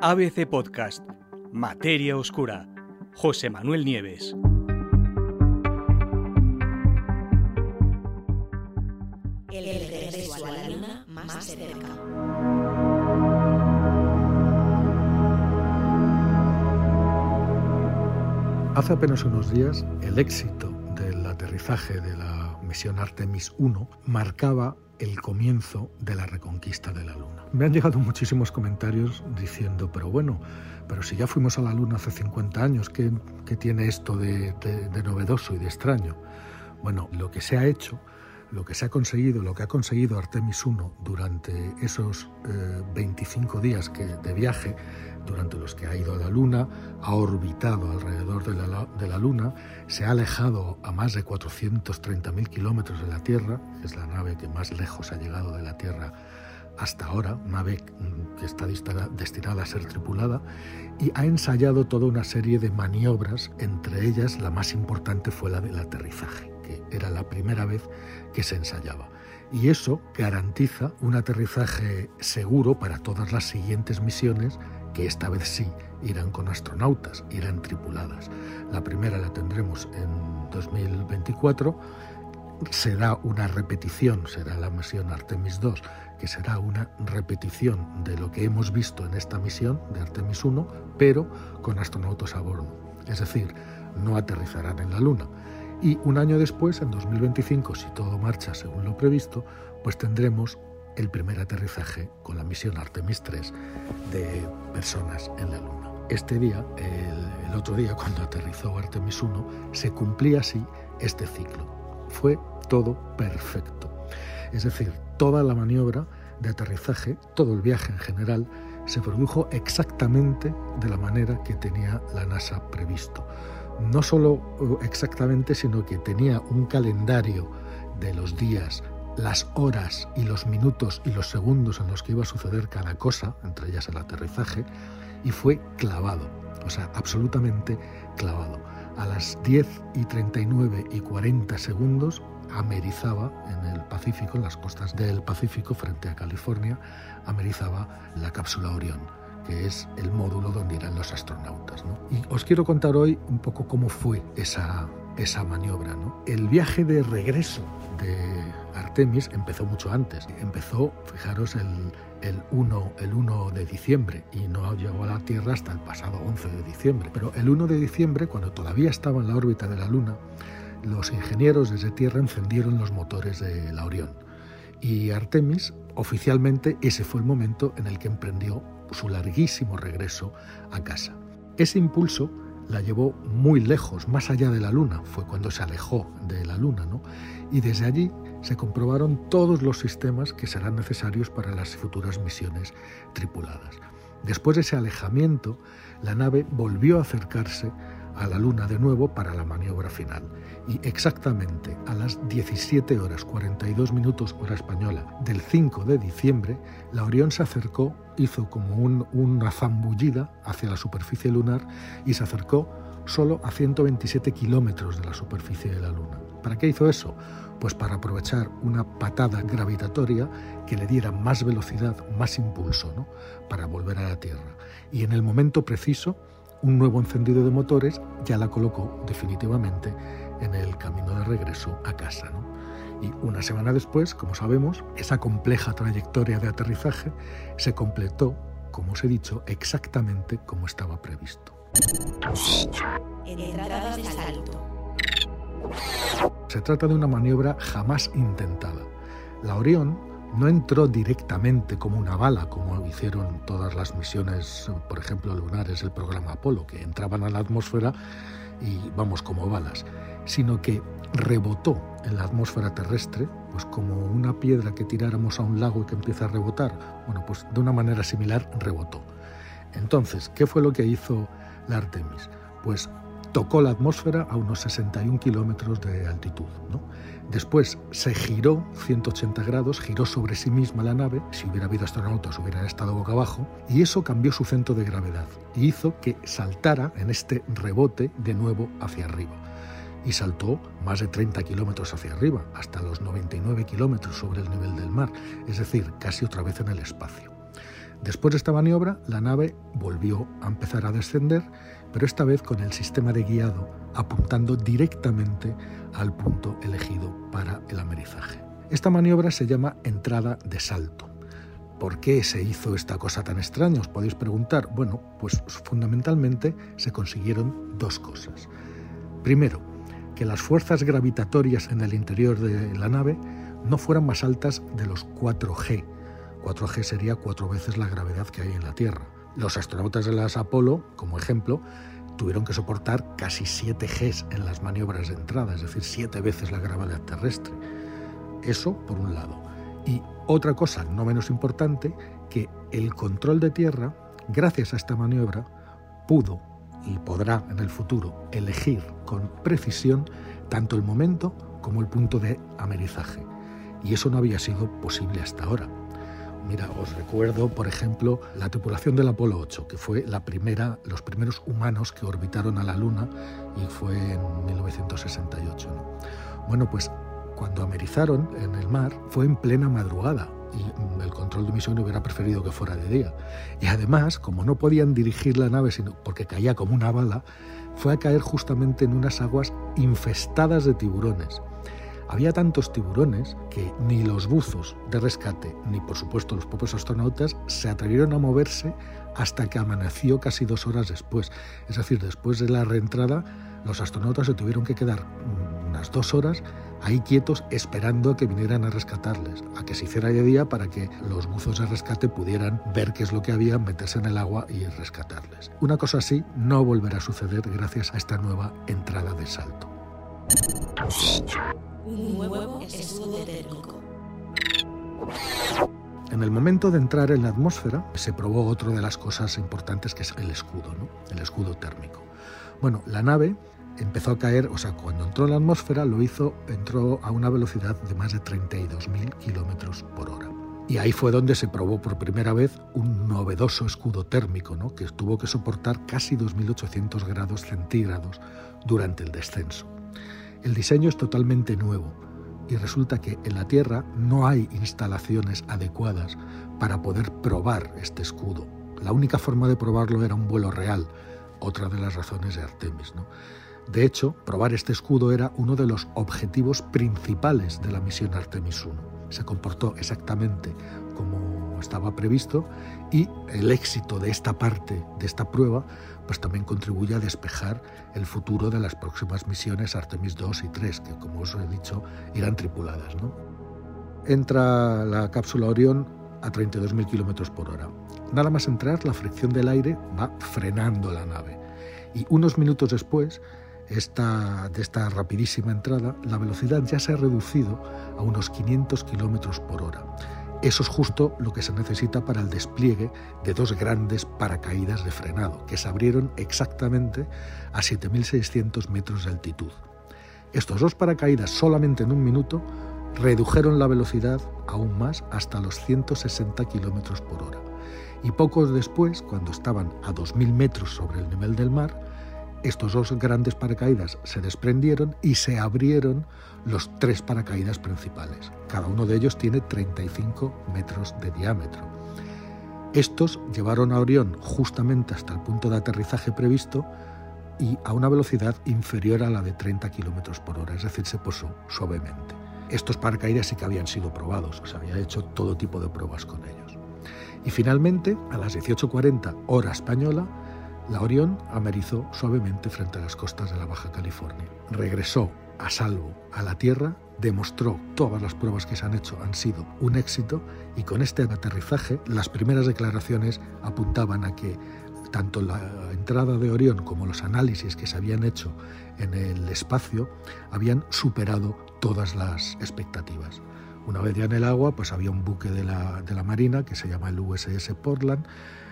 ABC Podcast, Materia Oscura, José Manuel Nieves. El regreso a la luna más cerca. Hace apenas unos días, el éxito del aterrizaje de la misión Artemis 1 marcaba el comienzo de la reconquista de la Luna. Me han llegado muchísimos comentarios diciendo, pero bueno, pero si ya fuimos a la Luna hace 50 años, ¿qué, qué tiene esto de, de, de novedoso y de extraño? Bueno, lo que se ha hecho lo que se ha conseguido, lo que ha conseguido Artemis 1 durante esos eh, 25 días que, de viaje, durante los que ha ido a la Luna, ha orbitado alrededor de la, de la Luna, se ha alejado a más de 430.000 kilómetros de la Tierra, es la nave que más lejos ha llegado de la Tierra hasta ahora, nave que está destinada a ser tripulada, y ha ensayado toda una serie de maniobras, entre ellas la más importante fue la del aterrizaje era la primera vez que se ensayaba. Y eso garantiza un aterrizaje seguro para todas las siguientes misiones, que esta vez sí irán con astronautas, irán tripuladas. La primera la tendremos en 2024. Será una repetición, será la misión Artemis 2, que será una repetición de lo que hemos visto en esta misión de Artemis 1, pero con astronautas a bordo. Es decir, no aterrizarán en la Luna y un año después, en 2025, si todo marcha según lo previsto, pues tendremos el primer aterrizaje con la misión Artemis 3 de personas en la Luna. Este día, el, el otro día, cuando aterrizó Artemis 1, se cumplía así este ciclo. Fue todo perfecto. Es decir, toda la maniobra de aterrizaje, todo el viaje en general, se produjo exactamente de la manera que tenía la NASA previsto no solo exactamente, sino que tenía un calendario de los días, las horas y los minutos y los segundos en los que iba a suceder cada cosa, entre ellas el aterrizaje, y fue clavado, o sea, absolutamente clavado. A las 10 y 39 y 40 segundos amerizaba en el Pacífico, en las costas del Pacífico, frente a California, amerizaba la cápsula Orión que es el módulo donde irán los astronautas. ¿no? Y os quiero contar hoy un poco cómo fue esa, esa maniobra. ¿no? El viaje de regreso de Artemis empezó mucho antes. Empezó, fijaros, el, el, 1, el 1 de diciembre y no llegó a la Tierra hasta el pasado 11 de diciembre. Pero el 1 de diciembre, cuando todavía estaba en la órbita de la Luna, los ingenieros desde Tierra encendieron los motores de la Orión. Y Artemis, oficialmente, ese fue el momento en el que emprendió su larguísimo regreso a casa. Ese impulso la llevó muy lejos, más allá de la Luna, fue cuando se alejó de la Luna, ¿no? Y desde allí se comprobaron todos los sistemas que serán necesarios para las futuras misiones tripuladas. Después de ese alejamiento, la nave volvió a acercarse a la Luna de nuevo para la maniobra final. Y exactamente a las 17 horas 42 minutos hora española del 5 de diciembre, la Orión se acercó, hizo como un, una zambullida hacia la superficie lunar y se acercó solo a 127 kilómetros de la superficie de la Luna. ¿Para qué hizo eso? Pues para aprovechar una patada gravitatoria que le diera más velocidad, más impulso, ¿no? para volver a la Tierra. Y en el momento preciso, un nuevo encendido de motores ya la colocó definitivamente en el camino de regreso a casa. ¿no? Y una semana después, como sabemos, esa compleja trayectoria de aterrizaje se completó, como os he dicho, exactamente como estaba previsto. Entrada de salto. Se trata de una maniobra jamás intentada. La Orión no entró directamente como una bala, como hicieron todas las misiones, por ejemplo, lunares del programa Apolo, que entraban a la atmósfera y vamos como balas, sino que rebotó en la atmósfera terrestre, pues como una piedra que tiráramos a un lago y que empieza a rebotar. Bueno, pues de una manera similar rebotó. Entonces, ¿qué fue lo que hizo la Artemis? Pues tocó la atmósfera a unos 61 kilómetros de altitud. Después se giró 180 grados, giró sobre sí misma la nave, si hubiera habido astronautas hubieran estado boca abajo, y eso cambió su centro de gravedad y hizo que saltara en este rebote de nuevo hacia arriba. Y saltó más de 30 kilómetros hacia arriba, hasta los 99 kilómetros sobre el nivel del mar, es decir, casi otra vez en el espacio. Después de esta maniobra, la nave volvió a empezar a descender, pero esta vez con el sistema de guiado apuntando directamente al punto elegido para el amerizaje. Esta maniobra se llama entrada de salto. ¿Por qué se hizo esta cosa tan extraña? Os podéis preguntar. Bueno, pues fundamentalmente se consiguieron dos cosas. Primero, que las fuerzas gravitatorias en el interior de la nave no fueran más altas de los 4G. 4G sería cuatro veces la gravedad que hay en la Tierra. Los astronautas de las Apolo, como ejemplo, tuvieron que soportar casi 7 Gs en las maniobras de entrada, es decir, siete veces la gravedad terrestre. Eso por un lado. Y otra cosa no menos importante, que el control de tierra, gracias a esta maniobra, pudo y podrá en el futuro elegir con precisión tanto el momento como el punto de amerizaje. Y eso no había sido posible hasta ahora. Mira, os recuerdo, por ejemplo, la tripulación del Apolo 8, que fue la primera, los primeros humanos que orbitaron a la Luna y fue en 1968. Bueno, pues cuando amerizaron en el mar fue en plena madrugada y el control de misión hubiera preferido que fuera de día. Y además, como no podían dirigir la nave sino porque caía como una bala, fue a caer justamente en unas aguas infestadas de tiburones. Había tantos tiburones que ni los buzos de rescate, ni por supuesto los propios astronautas, se atrevieron a moverse hasta que amaneció casi dos horas después. Es decir, después de la reentrada, los astronautas se tuvieron que quedar unas dos horas ahí quietos esperando a que vinieran a rescatarles, a que se hiciera de día para que los buzos de rescate pudieran ver qué es lo que había, meterse en el agua y rescatarles. Una cosa así no volverá a suceder gracias a esta nueva entrada de salto. Un nuevo escudo térmico. En el momento de entrar en la atmósfera se probó otra de las cosas importantes que es el escudo, ¿no? el escudo térmico. Bueno, la nave empezó a caer, o sea, cuando entró en la atmósfera lo hizo, entró a una velocidad de más de 32.000 kilómetros por hora. Y ahí fue donde se probó por primera vez un novedoso escudo térmico, ¿no? que tuvo que soportar casi 2.800 grados centígrados durante el descenso. El diseño es totalmente nuevo y resulta que en la Tierra no hay instalaciones adecuadas para poder probar este escudo. La única forma de probarlo era un vuelo real, otra de las razones de Artemis. ¿no? De hecho, probar este escudo era uno de los objetivos principales de la misión Artemis 1. Se comportó exactamente como estaba previsto y el éxito de esta parte de esta prueba pues también contribuye a despejar el futuro de las próximas misiones Artemis 2 y 3, que como os he dicho irán tripuladas. Entra la cápsula Orión a 32.000 km por hora. Nada más entrar, la fricción del aire va frenando la nave. Y unos minutos después esta, de esta rapidísima entrada, la velocidad ya se ha reducido a unos 500 kilómetros por hora. Eso es justo lo que se necesita para el despliegue de dos grandes paracaídas de frenado, que se abrieron exactamente a 7.600 metros de altitud. Estos dos paracaídas solamente en un minuto redujeron la velocidad aún más hasta los 160 kilómetros por hora. Y poco después, cuando estaban a 2.000 metros sobre el nivel del mar, estos dos grandes paracaídas se desprendieron y se abrieron los tres paracaídas principales. Cada uno de ellos tiene 35 metros de diámetro. Estos llevaron a Orión justamente hasta el punto de aterrizaje previsto y a una velocidad inferior a la de 30 kilómetros por hora, es decir, se posó suavemente. Estos paracaídas sí que habían sido probados, se había hecho todo tipo de pruebas con ellos. Y finalmente, a las 18.40 hora española, la Orión amerizó suavemente frente a las costas de la Baja California. Regresó a salvo a la Tierra, demostró todas las pruebas que se han hecho han sido un éxito y con este aterrizaje las primeras declaraciones apuntaban a que tanto la entrada de Orión como los análisis que se habían hecho en el espacio habían superado todas las expectativas. Una vez ya en el agua, pues había un buque de la, de la Marina que se llama el USS Portland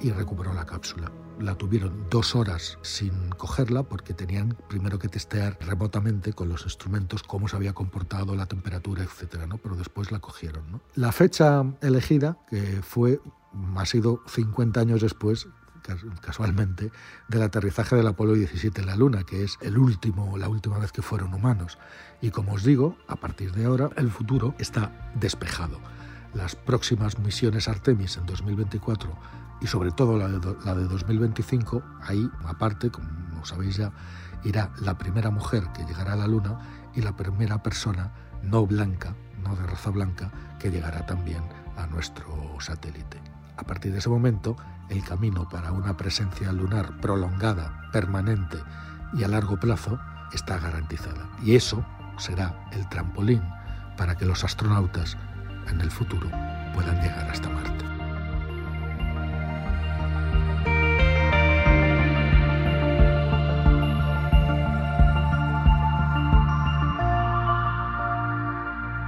y recuperó la cápsula. La tuvieron dos horas sin cogerla porque tenían primero que testear remotamente con los instrumentos cómo se había comportado la temperatura, etcétera, ¿no? Pero después la cogieron. ¿no? La fecha elegida, que fue, ha sido 50 años después, casualmente, del aterrizaje del Apolo 17 en la Luna, que es el último, la última vez que fueron humanos. Y como os digo, a partir de ahora el futuro está despejado. las próximas misiones Artemis en 2024 y sobre todo la de, la de 2025, ahí aparte, como sabéis ya, irá la primera mujer que llegará a la Luna y la primera persona no blanca, no de raza blanca, que llegará también a nuestro satélite. A partir de ese momento, el camino para una presencia lunar prolongada, permanente y a largo plazo está garantizada. Y eso será el trampolín para que los astronautas en el futuro puedan llegar hasta Marte.